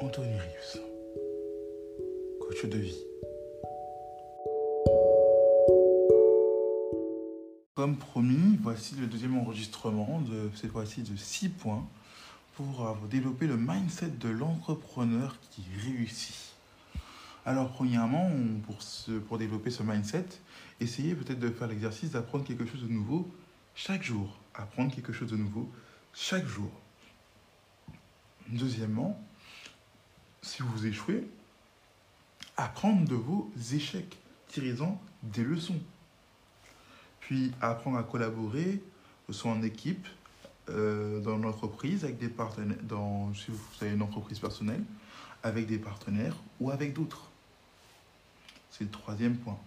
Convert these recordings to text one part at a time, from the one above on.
Anthony Rius, coach de vie. Comme promis, voici le deuxième enregistrement de cette fois-ci de 6 points pour développer le mindset de l'entrepreneur qui réussit. Alors premièrement, pour, pour développer ce mindset, essayez peut-être de faire l'exercice d'apprendre quelque chose de nouveau chaque jour. Apprendre quelque chose de nouveau chaque jour. Deuxièmement, si vous échouez, apprendre de vos échecs, tirez-en des leçons. Puis apprendre à collaborer, soit en équipe, euh, dans l'entreprise, avec des partenaires, dans, si vous avez une entreprise personnelle, avec des partenaires ou avec d'autres. C'est le troisième point.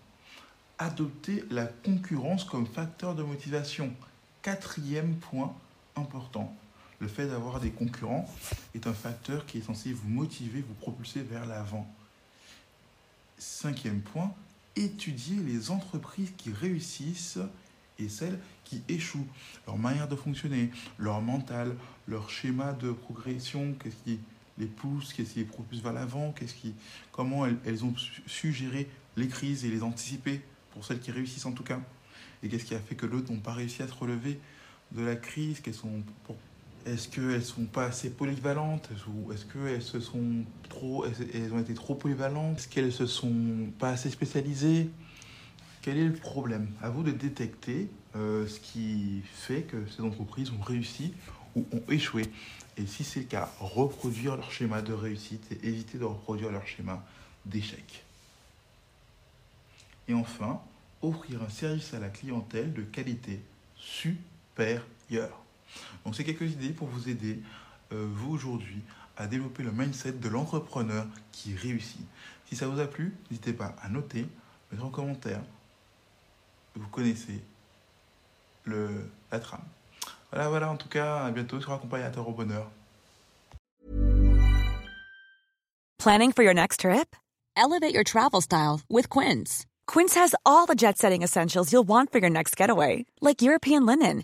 Adopter la concurrence comme facteur de motivation. Quatrième point important. Le fait d'avoir des concurrents est un facteur qui est censé vous motiver, vous propulser vers l'avant. Cinquième point, étudier les entreprises qui réussissent et celles qui échouent. Leur manière de fonctionner, leur mental, leur schéma de progression, qu'est-ce qui les pousse, qu'est-ce qui les propulse vers l'avant, comment elles, ont su- gérer les crises et les anticiper, pour celles qui réussissent en tout cas. Et qu'est-ce qui a fait que l'autre n'ont pas réussi à se relever de la crise qu'elles sont Est-ce qu'elles sont pas assez polyvalentes ou est-ce qu'elles se sont trop, ont été trop polyvalentes? Est-ce qu'elles se sont pas assez spécialisées? Quel est le problème? À vous de détecter euh, ce qui fait que ces entreprises ont réussi ou ont échoué. Et si c'est le cas, reproduire leur schéma de réussite et éviter de reproduire leur schéma d'échec. Et enfin, offrir un service à la clientèle de qualité supérieure. Donc c'est quelques idées pour vous aider, euh, vous aujourd'hui, à développer le mindset de l'entrepreneur qui réussit. Si ça vous a plu, n'hésitez pas à noter, mettre en commentaire. Vous connaissez le, la trame. Voilà, voilà, en tout cas, à bientôt sur Accompagnateur au Bonheur. Planning for your next trip? Elevate your travel style with Quince. Quince has all the jet-setting essentials you'll want for your next getaway, like European linen,